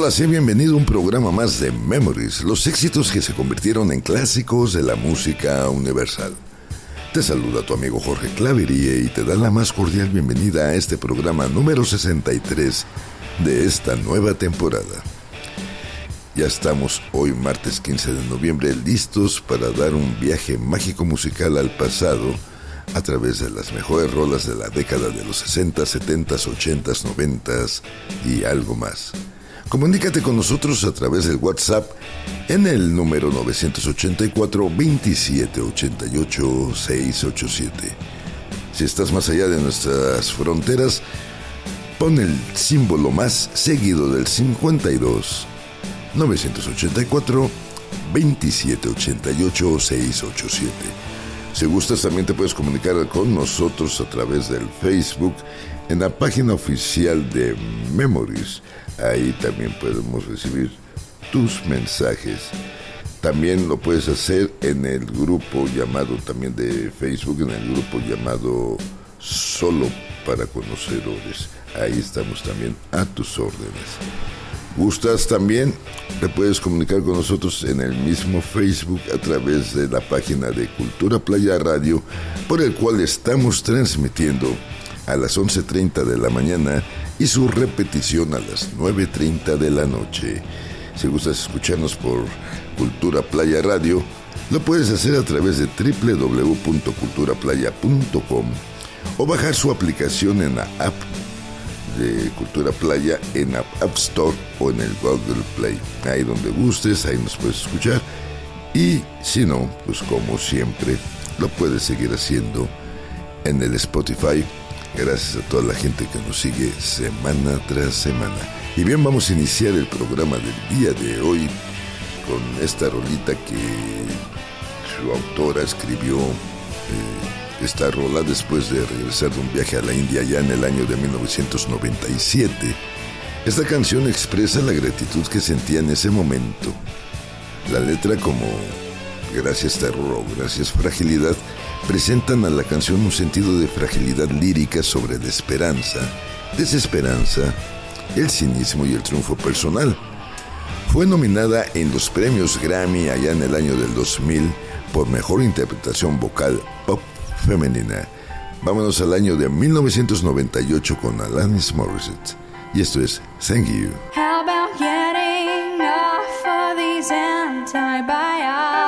Hola, sea bienvenido a un programa más de Memories, los éxitos que se convirtieron en clásicos de la música universal. Te saluda tu amigo Jorge Claverie y te da la más cordial bienvenida a este programa número 63 de esta nueva temporada. Ya estamos hoy martes 15 de noviembre listos para dar un viaje mágico musical al pasado a través de las mejores rolas de la década de los 60, 70, 80, 90 y algo más. Comunícate con nosotros a través del WhatsApp en el número 984-2788-687. Si estás más allá de nuestras fronteras, pon el símbolo más seguido del 52 984 2788 687. Si gustas también te puedes comunicar con nosotros a través del Facebook en la página oficial de Memories Ahí también podemos recibir tus mensajes. También lo puedes hacer en el grupo llamado también de Facebook, en el grupo llamado Solo para Conocedores. Ahí estamos también a tus órdenes. ¿Gustas también? Te puedes comunicar con nosotros en el mismo Facebook a través de la página de Cultura Playa Radio, por el cual estamos transmitiendo a las 11.30 de la mañana y su repetición a las 9.30 de la noche. Si gustas escucharnos por Cultura Playa Radio, lo puedes hacer a través de www.culturaplaya.com o bajar su aplicación en la app de Cultura Playa en la App Store o en el Google Play. Ahí donde gustes, ahí nos puedes escuchar. Y si no, pues como siempre, lo puedes seguir haciendo en el Spotify Gracias a toda la gente que nos sigue semana tras semana. Y bien, vamos a iniciar el programa del día de hoy con esta rolita que su autora escribió eh, esta rola después de regresar de un viaje a la India ya en el año de 1997. Esta canción expresa la gratitud que sentía en ese momento. La letra como gracias terror gracias fragilidad presentan a la canción un sentido de fragilidad lírica sobre la esperanza, desesperanza, el cinismo y el triunfo personal. Fue nominada en los premios Grammy allá en el año del 2000 por mejor interpretación vocal pop femenina. Vámonos al año de 1998 con Alanis Morissette. Y esto es Thank You. How about getting off these frailty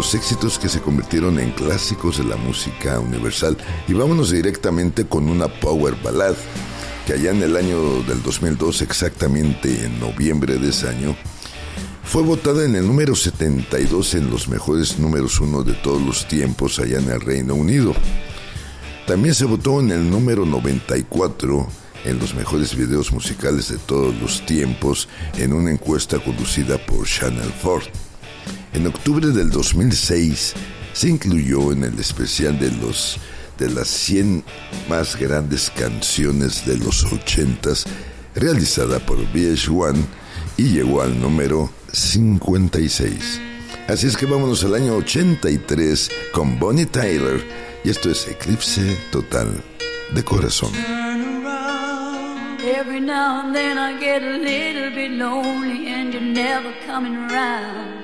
los éxitos que se convirtieron en clásicos de la música universal. Y vámonos directamente con una power ballad que allá en el año del 2002, exactamente en noviembre de ese año, fue votada en el número 72 en los mejores números uno de todos los tiempos allá en el Reino Unido. También se votó en el número 94 en los mejores videos musicales de todos los tiempos en una encuesta conducida por Channel 4. En octubre del 2006 se incluyó en el especial de los de las 100 más grandes canciones de los 80s realizada por VH1 y llegó al número 56. Así es que vámonos al año 83 con Bonnie Tyler y esto es Eclipse Total de Corazón.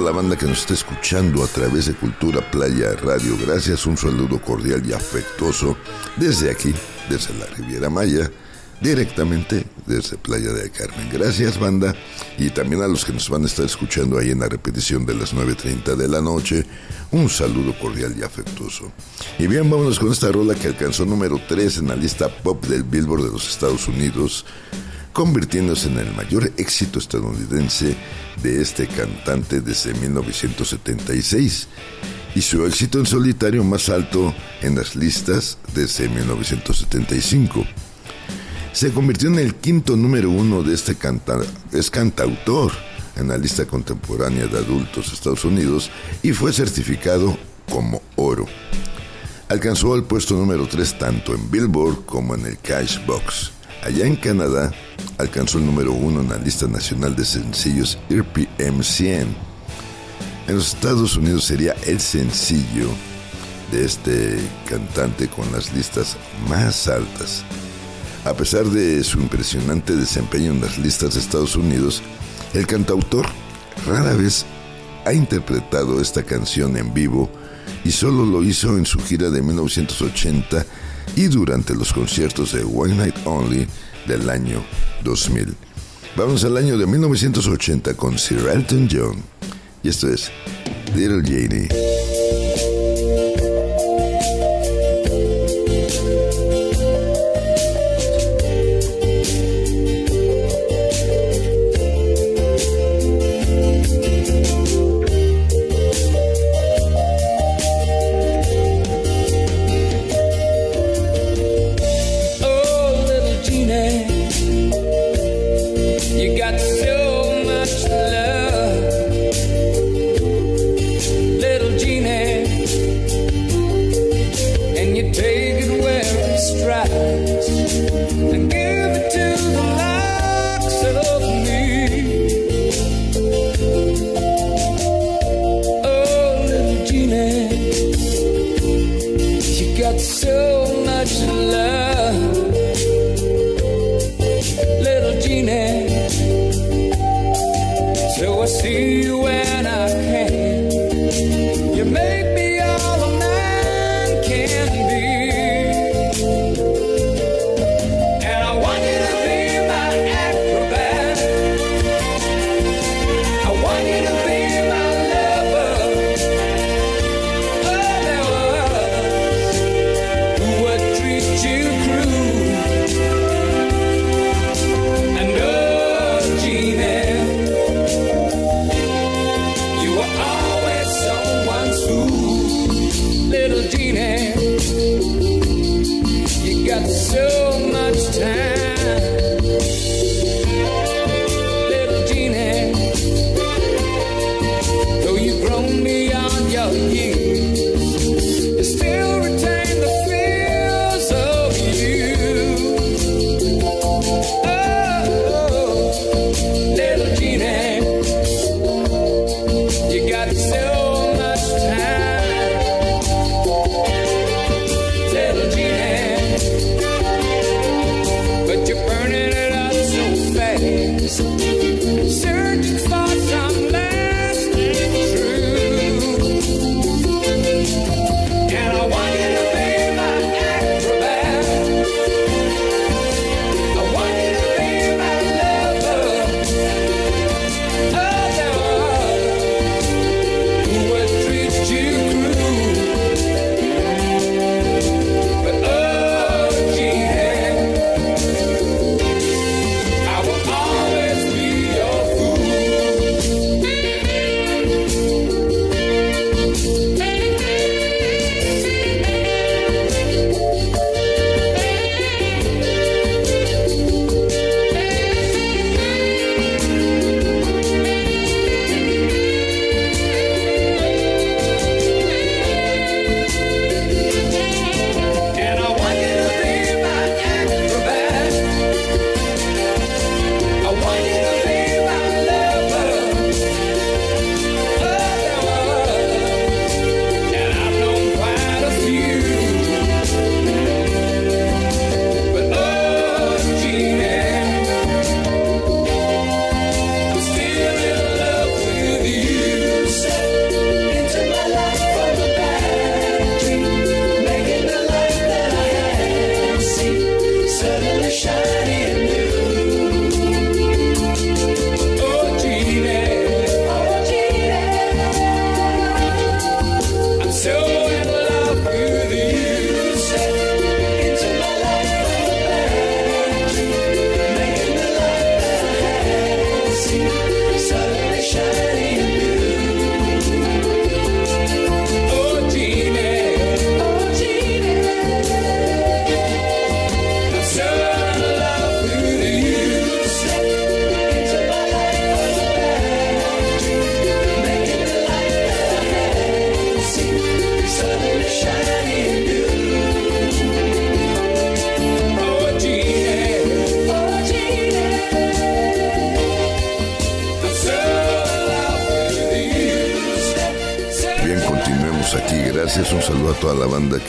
La banda que nos está escuchando a través de Cultura Playa Radio. Gracias, un saludo cordial y afectuoso desde aquí, desde la Riviera Maya, directamente desde Playa de Carmen. Gracias, banda, y también a los que nos van a estar escuchando ahí en la repetición de las 9.30 de la noche. Un saludo cordial y afectuoso. Y bien, vámonos con esta rola que alcanzó número 3 en la lista pop del Billboard de los Estados Unidos convirtiéndose en el mayor éxito estadounidense de este cantante desde 1976 y su éxito en solitario más alto en las listas desde 1975. Se convirtió en el quinto número uno de este canta es cantautor en la lista contemporánea de adultos de Estados Unidos y fue certificado como oro. Alcanzó el puesto número 3 tanto en Billboard como en el Cashbox. Allá en Canadá alcanzó el número uno en la lista nacional de sencillos RPM 100. En los Estados Unidos sería el sencillo de este cantante con las listas más altas. A pesar de su impresionante desempeño en las listas de Estados Unidos, el cantautor rara vez ha interpretado esta canción en vivo y solo lo hizo en su gira de 1980 y durante los conciertos de One Night Only del año 2000. Vamos al año de 1980 con Sir Elton John y esto es Little Janie. You got so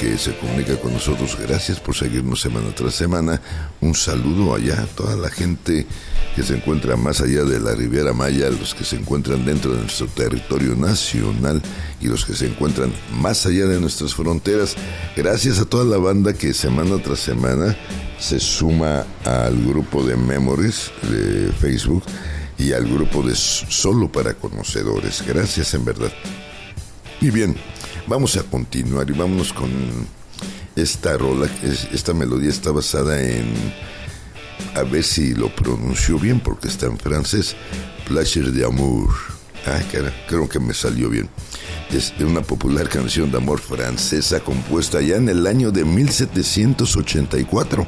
que se comunica con nosotros. Gracias por seguirnos semana tras semana. Un saludo allá a toda la gente que se encuentra más allá de la Riviera Maya, los que se encuentran dentro de nuestro territorio nacional y los que se encuentran más allá de nuestras fronteras. Gracias a toda la banda que semana tras semana se suma al grupo de Memories de Facebook y al grupo de Solo para Conocedores. Gracias en verdad. Y bien, Vamos a continuar y vámonos con esta rola. Esta melodía está basada en, a ver si lo pronuncio bien porque está en francés, Placer de Amour. Ah, creo que me salió bien. Es una popular canción de amor francesa compuesta ya en el año de 1784.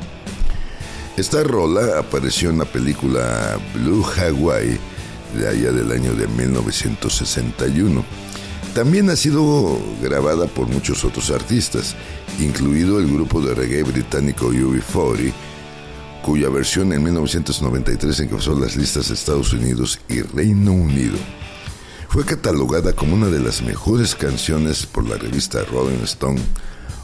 Esta rola apareció en la película Blue Hawaii de allá del año de 1961 también ha sido grabada por muchos otros artistas, incluido el grupo de reggae británico UB40, cuya versión en 1993 encabezó las listas de Estados Unidos y Reino Unido. Fue catalogada como una de las mejores canciones por la revista Rolling Stone,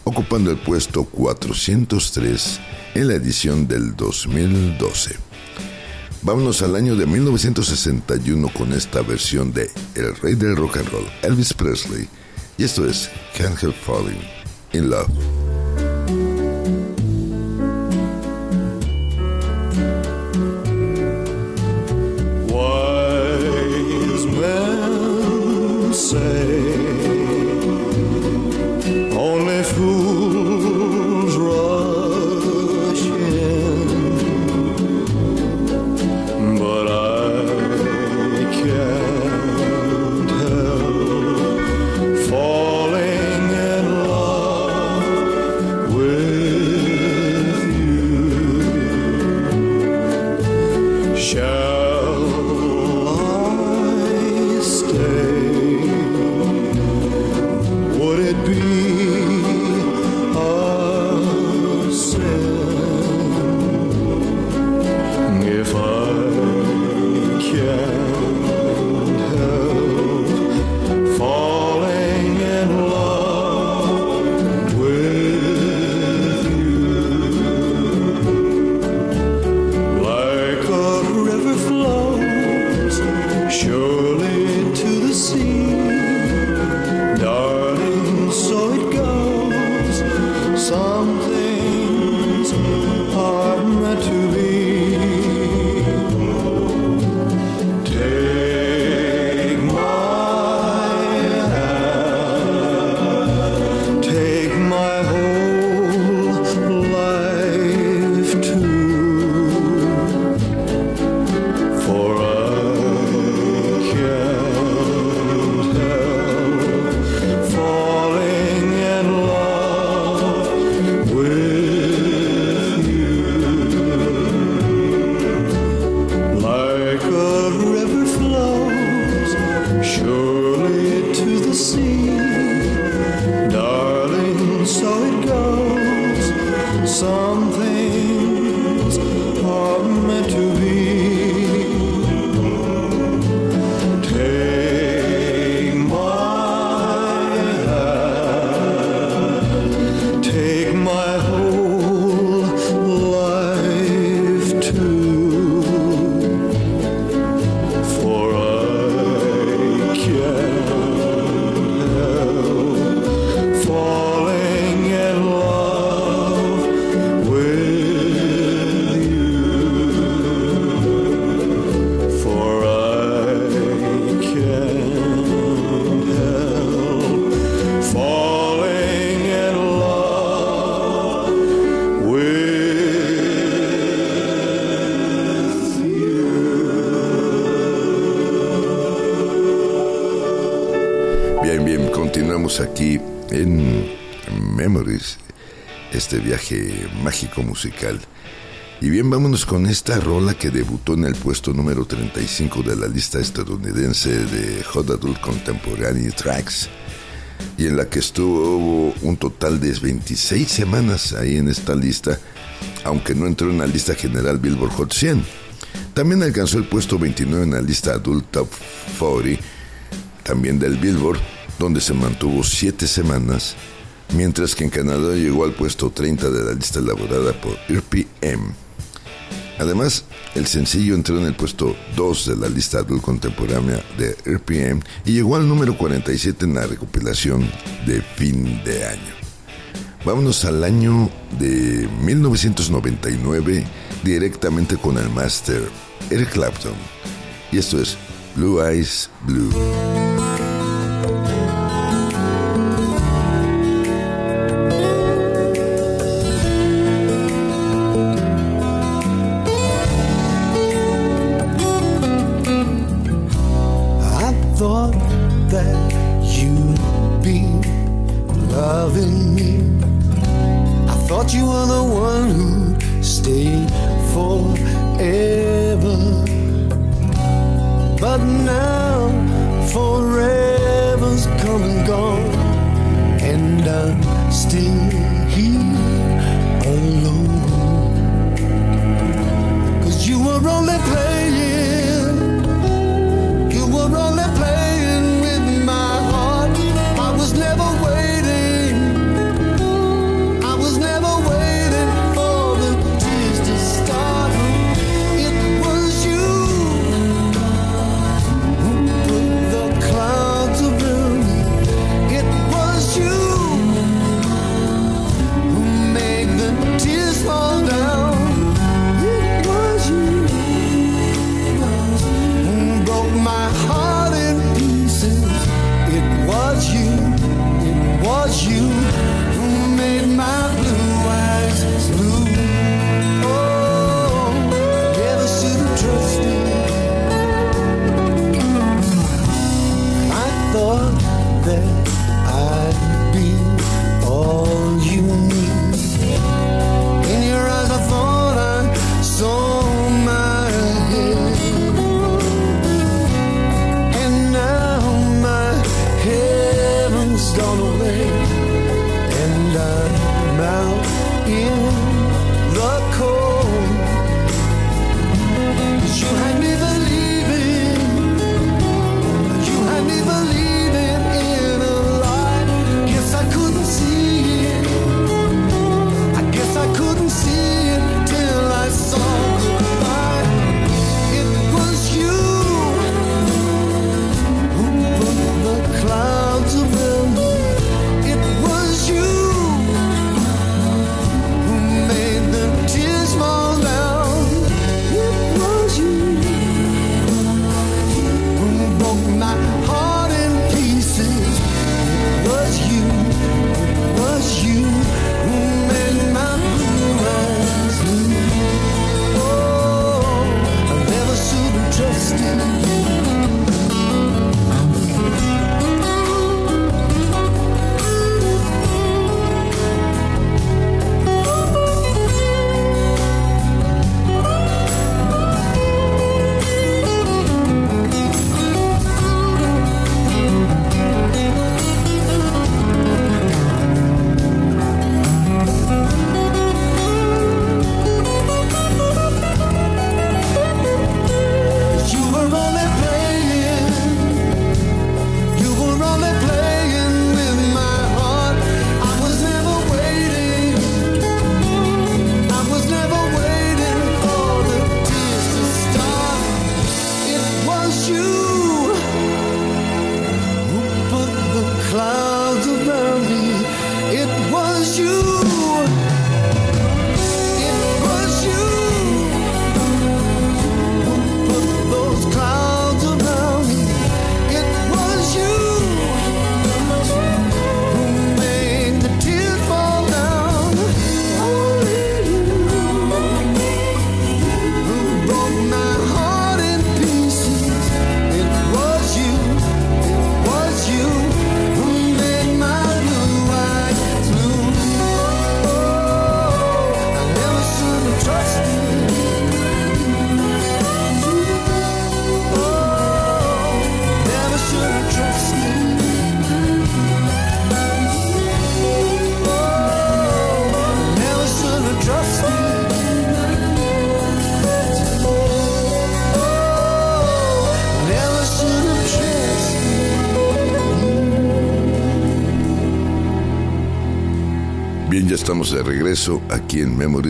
ocupando el puesto 403 en la edición del 2012. Vámonos al año de 1961 con esta versión de El Rey del Rock and Roll, Elvis Presley. Y esto es Can't Help Falling in Love. Memories, este viaje mágico musical. Y bien, vámonos con esta rola que debutó en el puesto número 35 de la lista estadounidense de Hot Adult Contemporary Tracks y en la que estuvo un total de 26 semanas ahí en esta lista, aunque no entró en la lista general Billboard Hot 100. También alcanzó el puesto 29 en la lista Adult Top 40, también del Billboard, donde se mantuvo 7 semanas, mientras que en Canadá llegó al puesto 30 de la lista elaborada por RPM. Además, el sencillo entró en el puesto 2 de la lista adult contemporánea de RPM y llegó al número 47 en la recopilación de fin de año. Vámonos al año de 1999 directamente con el máster Eric Clapton. Y esto es Blue Eyes Blue.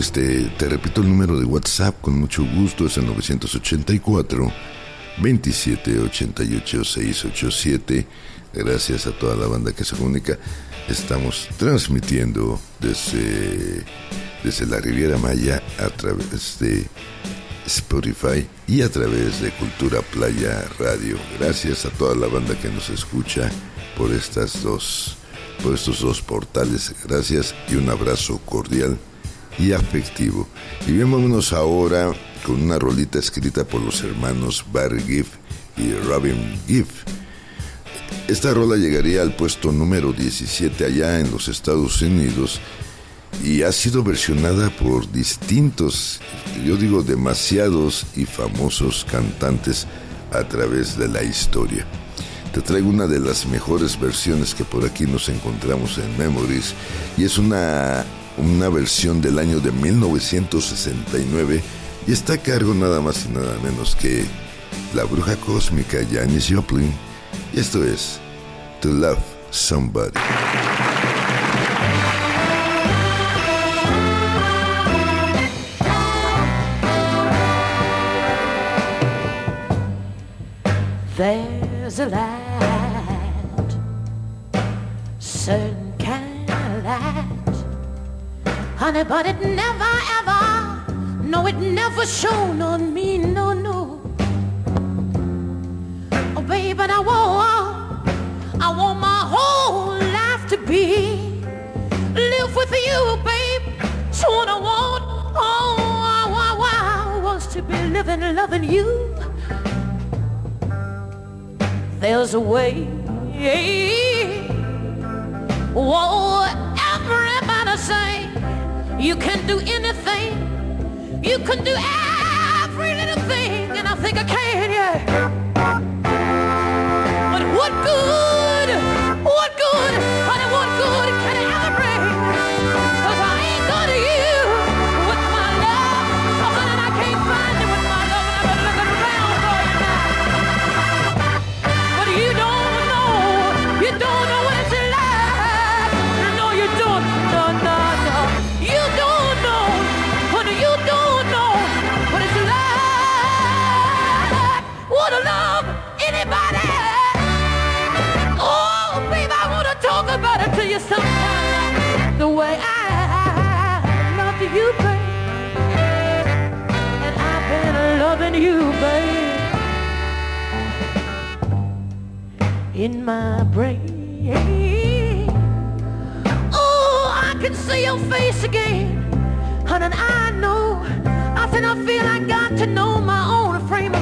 Aquí en Memories. Te, te repito el número de WhatsApp con mucho gusto, es el 984 2788 687. Gracias a toda la banda que se comunica. Estamos transmitiendo desde, desde la Riviera Maya a través de Spotify y a través de Cultura Playa Radio. Gracias a toda la banda que nos escucha por estas dos por estos dos portales. Gracias y un abrazo cordial y afectivo. Y vámonos ahora con una rolita escrita por los hermanos Barry Giff y Robin Giff. Esta rola llegaría al puesto número 17 allá en los Estados Unidos y ha sido versionada por distintos, yo digo demasiados y famosos cantantes a través de la historia. Te traigo una de las mejores versiones que por aquí nos encontramos en Memories y es una, una versión del año de 1969 y está a cargo nada más y nada menos que la bruja cósmica Janis Joplin y esto es To Love Somebody. There's a light, certain kind of light, honey, but it never ever, no, it never shone on me, no, no. Oh, baby, I want, I want my whole life to be live with you, babe. So what I want, oh, I, I, I wants to be living, loving you there's a way. Whoa, everybody you can do anything. You can do every little thing, and I think I can, yeah. But what good, you, babe. in my brain. Oh, I can see your face again, honey. I know. I said I feel I got to know my own frame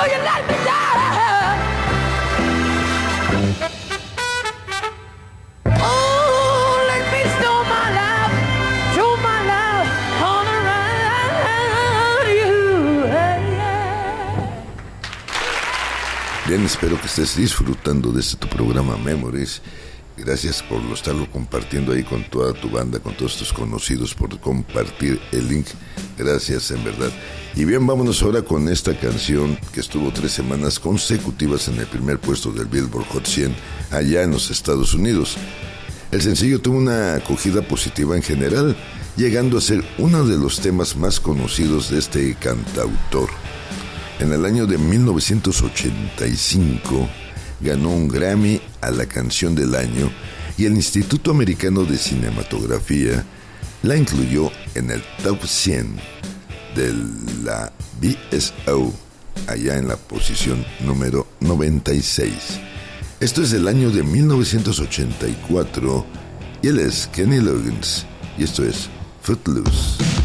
know you let me. Bien, espero que estés disfrutando de este tu programa Memories. Gracias por lo estarlo compartiendo ahí con toda tu banda, con todos tus conocidos, por compartir el link. Gracias, en verdad. Y bien, vámonos ahora con esta canción que estuvo tres semanas consecutivas en el primer puesto del Billboard Hot 100 allá en los Estados Unidos. El sencillo tuvo una acogida positiva en general, llegando a ser uno de los temas más conocidos de este cantautor. En el año de 1985 ganó un Grammy a la canción del año y el Instituto Americano de Cinematografía la incluyó en el top 100 de la BSO, allá en la posición número 96. Esto es del año de 1984 y él es Kenny Loggins y esto es Footloose.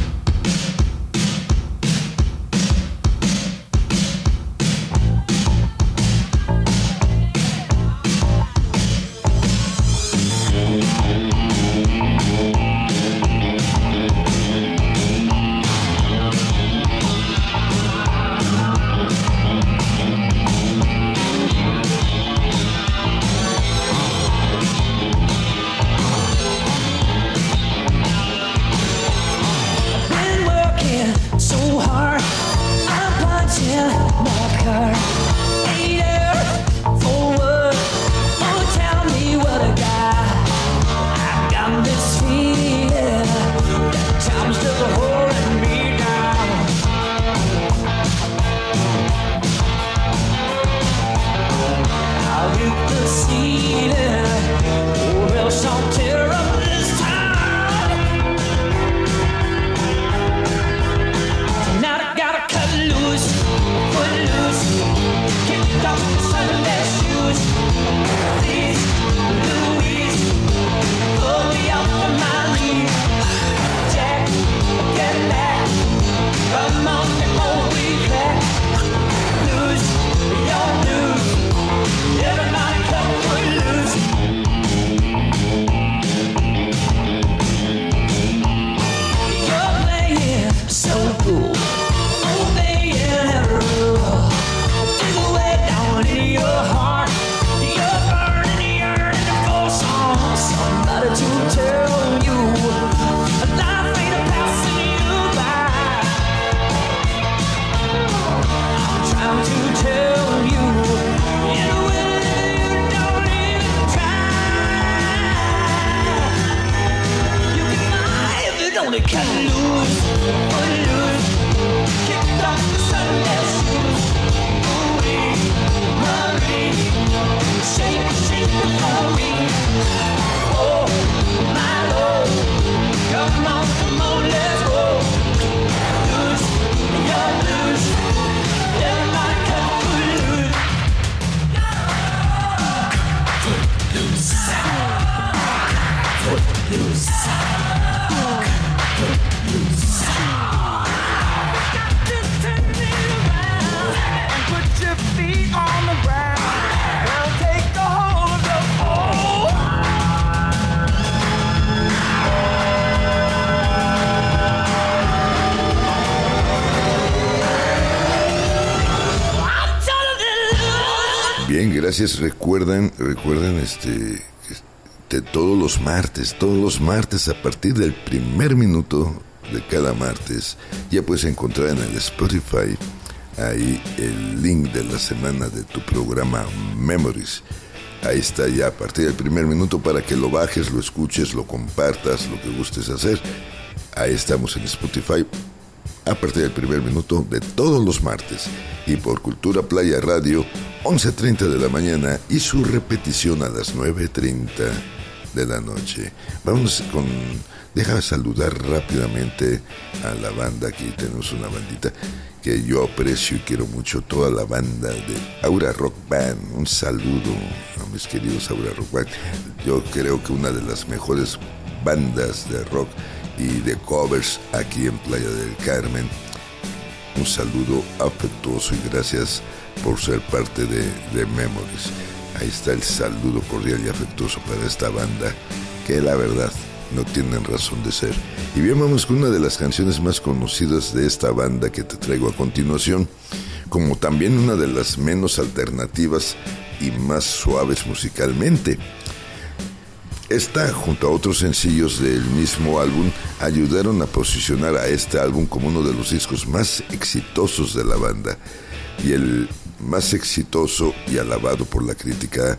Recuerden, recuerden este, de todos los martes, todos los martes a partir del primer minuto de cada martes, ya puedes encontrar en el Spotify ahí el link de la semana de tu programa Memories. Ahí está ya a partir del primer minuto para que lo bajes, lo escuches, lo compartas, lo que gustes hacer. Ahí estamos en Spotify a partir del primer minuto de todos los martes y por Cultura Playa Radio 11.30 de la mañana y su repetición a las 9.30 de la noche. Vamos con... Deja saludar rápidamente a la banda. Aquí tenemos una bandita que yo aprecio y quiero mucho. Toda la banda de Aura Rock Band. Un saludo a mis queridos Aura Rock Band. Yo creo que una de las mejores bandas de rock y de covers aquí en Playa del Carmen. Un saludo afectuoso y gracias por ser parte de, de Memories. Ahí está el saludo cordial y afectuoso para esta banda, que la verdad no tienen razón de ser. Y bien, vamos con una de las canciones más conocidas de esta banda que te traigo a continuación, como también una de las menos alternativas y más suaves musicalmente. Esta, junto a otros sencillos del mismo álbum, ayudaron a posicionar a este álbum como uno de los discos más exitosos de la banda y el más exitoso y alabado por la crítica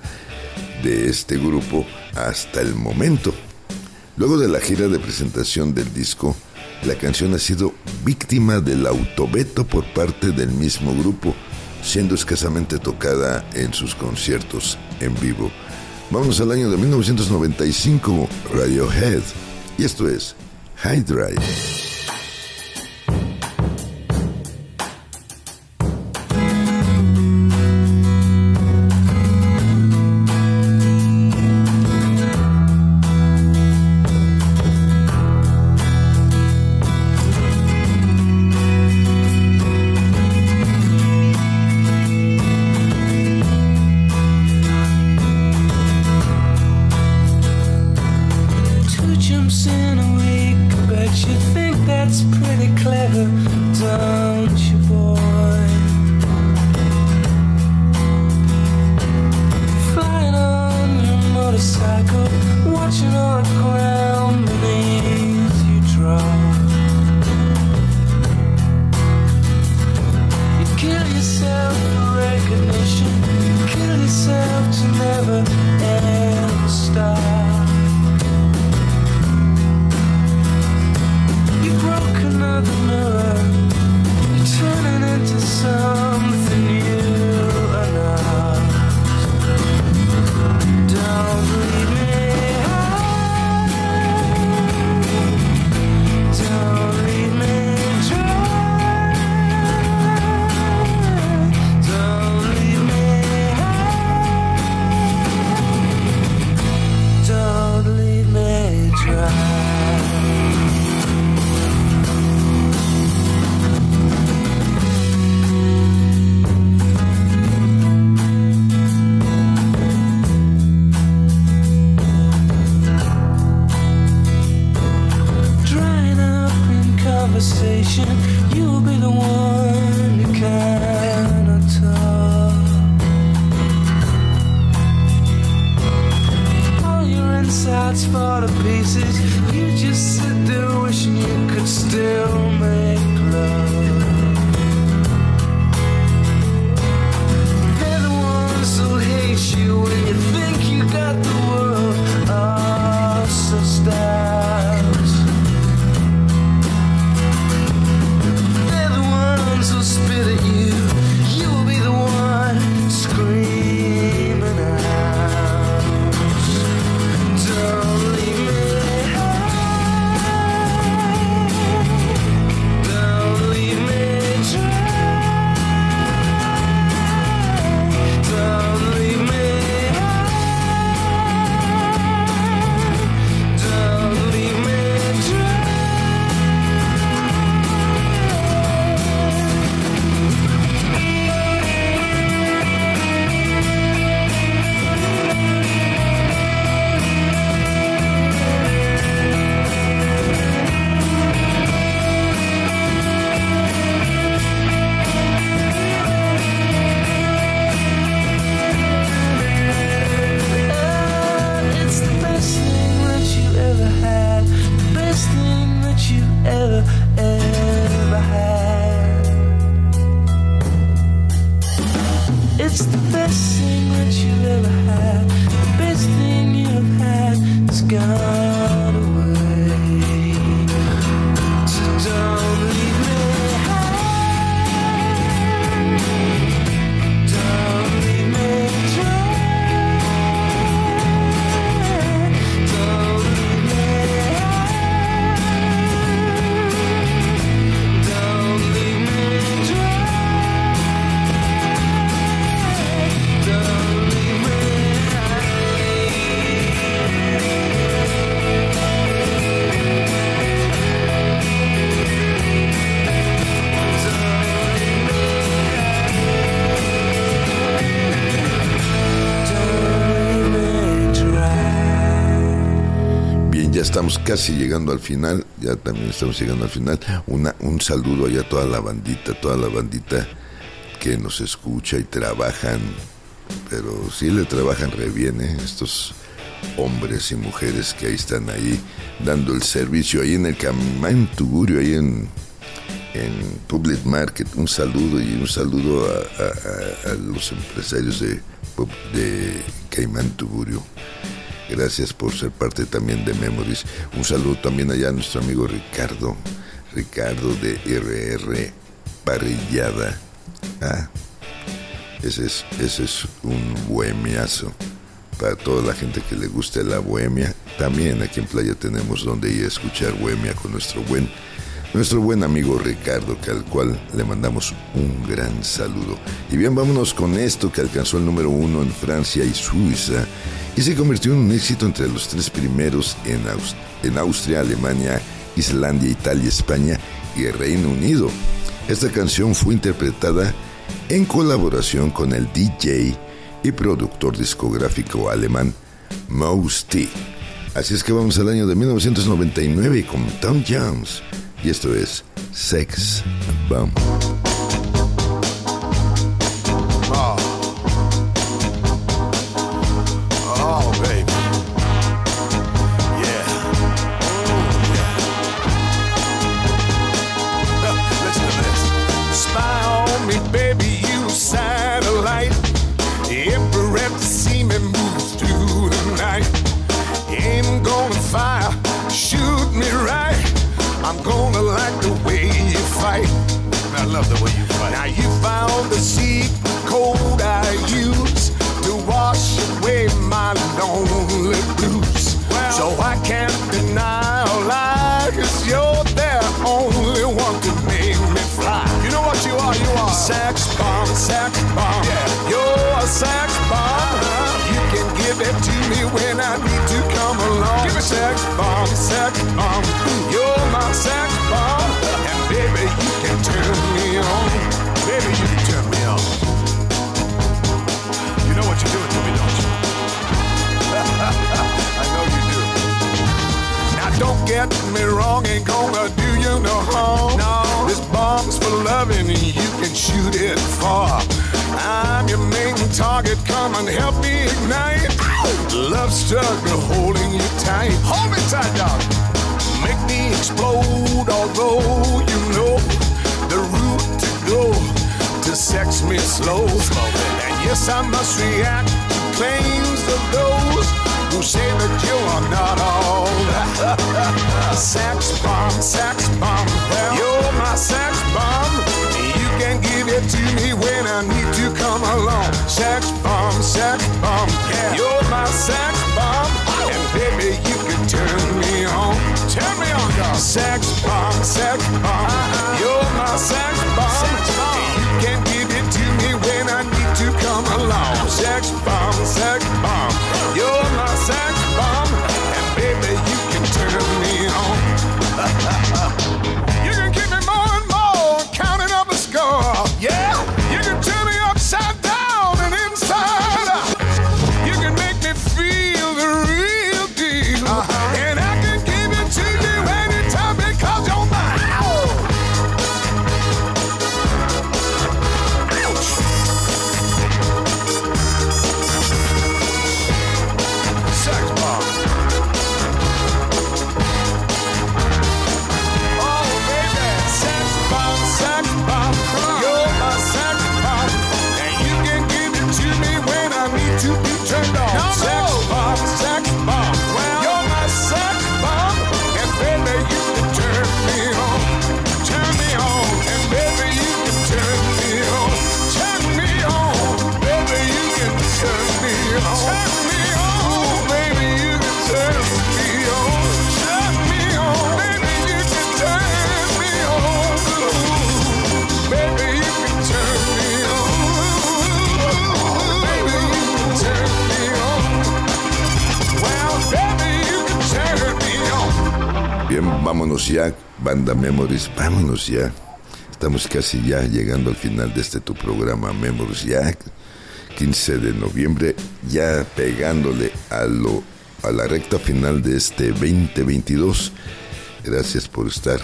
de este grupo hasta el momento. Luego de la gira de presentación del disco, la canción ha sido víctima del autoveto por parte del mismo grupo, siendo escasamente tocada en sus conciertos en vivo. Vamos al año de 1995, Radiohead. Y esto es High Drive. Casi llegando al final, ya también estamos llegando al final. Un saludo allá a toda la bandita, toda la bandita que nos escucha y trabajan, pero sí le trabajan re bien, ¿eh? estos hombres y mujeres que ahí están ahí dando el servicio, ahí en el Caimán Tugurio, ahí en, en Public Market. Un saludo y un saludo a, los empresarios de, de Caimán Tugurio. Gracias por ser parte también de Memories. Un saludo también allá a nuestro amigo Ricardo, Ricardo de RR Parrillada. Ah, ese es, ese es un buemiazo. para toda la gente que le guste la bohemia. También aquí en Playa tenemos donde ir a escuchar bohemia con nuestro buen, nuestro buen amigo Ricardo, al cual le mandamos un gran saludo. Y bien, vámonos con esto que alcanzó el número uno en Francia y Suiza y se convirtió en un éxito entre los tres primeros en, Austria, Alemania, Islandia, Italia, España y el Reino Unido. Esta canción fue interpretada en colaboración con el DJ y productor discográfico alemán Mouse T. Así es que vamos al año de 1999 con Tom Jones y esto es Sex Bomb. I must react to claims of those who say that you are not all that. sex bomb, sex bomb, well, you're my sex bomb. You can give it to me when I need to come along. Sex bomb, sex bomb, yeah. you're my sex bomb. And baby, you can turn me on. Turn me on, dog. Sex bomb, sex bomb. You're my sex bomb, sex bomb. Vámonos ya, Banda Memories, vámonos ya. Estamos casi ya llegando al final de este tu programa Memories ya. 15 de noviembre, ya pegándole a, lo, a la recta final de este 2022. Gracias por estar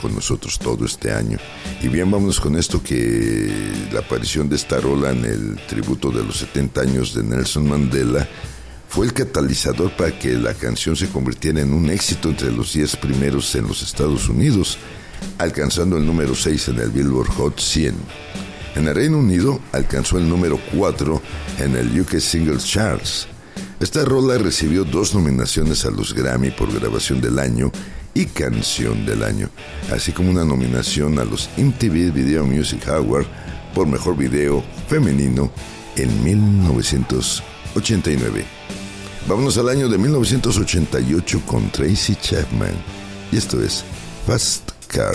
con nosotros todo este año. Y bien, vámonos con esto que la aparición de esta rola en el tributo de los 70 años de Nelson Mandela fue el catalizador para que la canción se convirtiera en un éxito entre los 10 primeros en los Estados Unidos, alcanzando el número 6 en el Billboard Hot 100. En el Reino Unido alcanzó el número 4 en el UK Singles Charts. Esta rola recibió dos nominaciones a los Grammy por grabación del año y canción del año, así como una nominación a los MTV Video Music Award por mejor video femenino en 89. Vámonos al año de 1988 con Tracy Chapman. Y esto es Fast Car.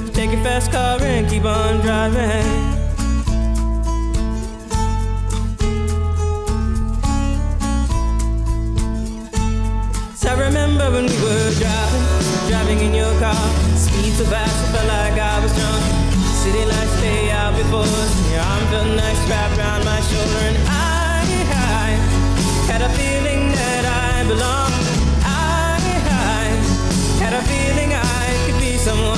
Take your fast car and keep on driving. I remember when we were driving, driving in your car. Speed so fast, I felt like I was drunk. City lights lay out before us, your arm felt nice wrapped around my shoulder. And I, I had a feeling that I belonged. I, I had a feeling I could be someone,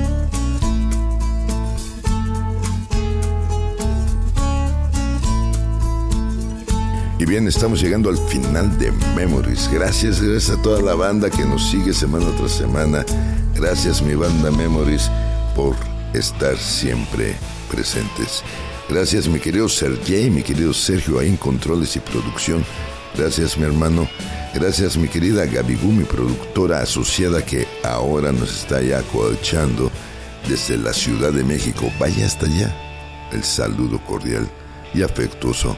Y bien, estamos llegando al final de Memories. Gracias, a toda la banda que nos sigue semana tras semana. Gracias, mi banda Memories, por estar siempre presentes. Gracias mi querido Sergey, mi querido Sergio ahí en controles y producción. Gracias mi hermano. Gracias mi querida Gabigú, mi productora asociada que ahora nos está ya coachando desde la Ciudad de México. Vaya hasta allá. El saludo cordial y afectuoso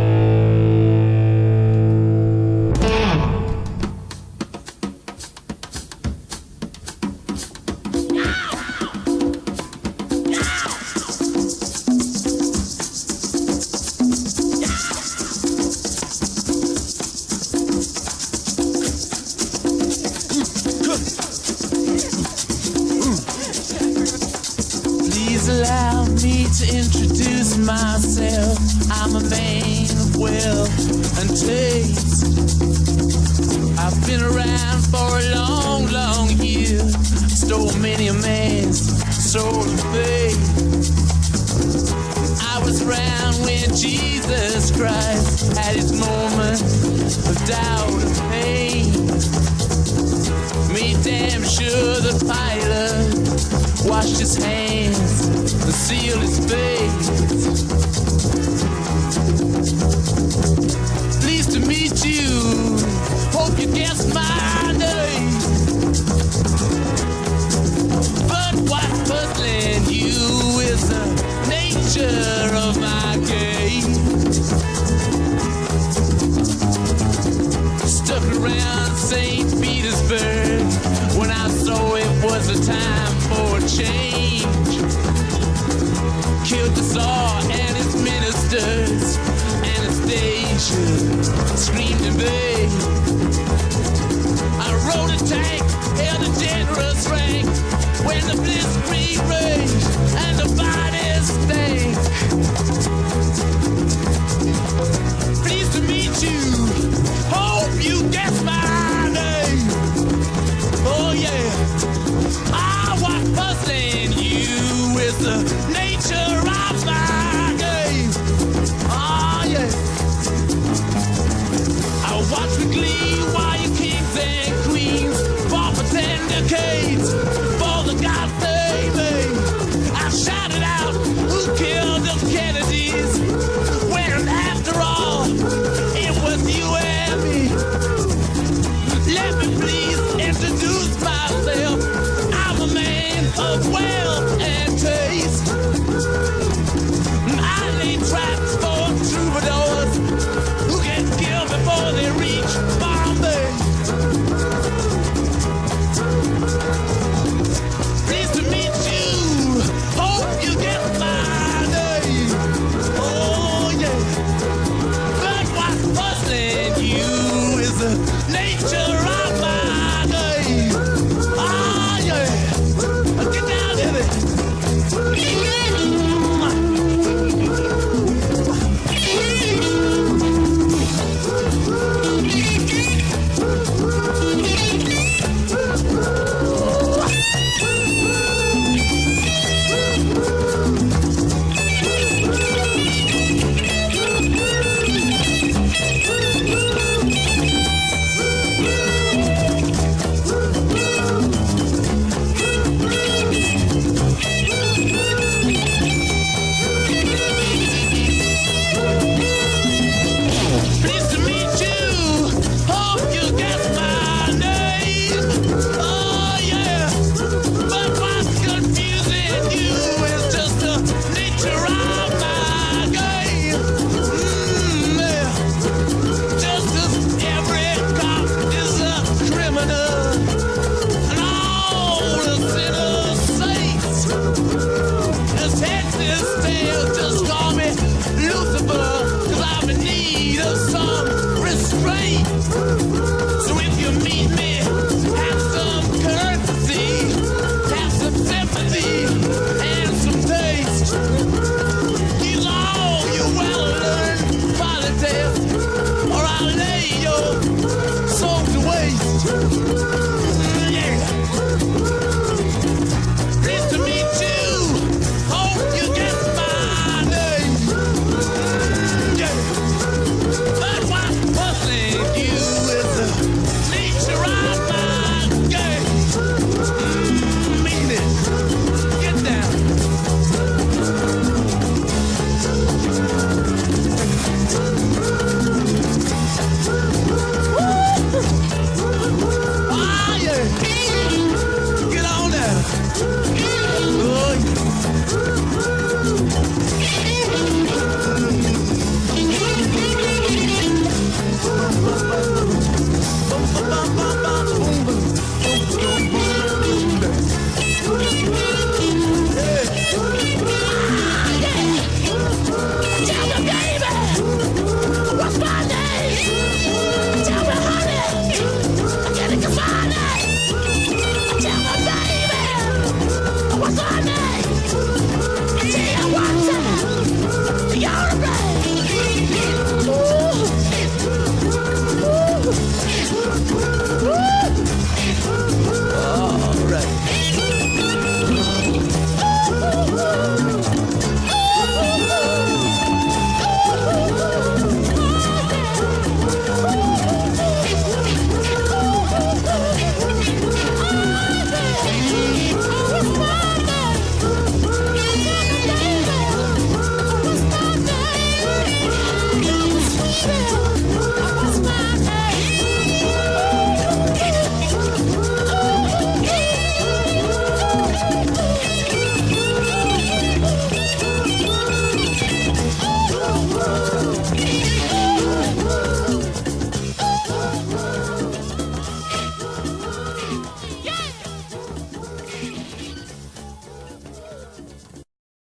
wash his hands and seal his face. Pleased to meet you. Hope you guessed my name. But what's puzzling you is the nature of my game. Stuck around St. change. Killed the Tsar and its ministers. Anastasia screamed in vain. I rode a tank, held a generous rank. When the blitzkrieg raged and the bodies stayed.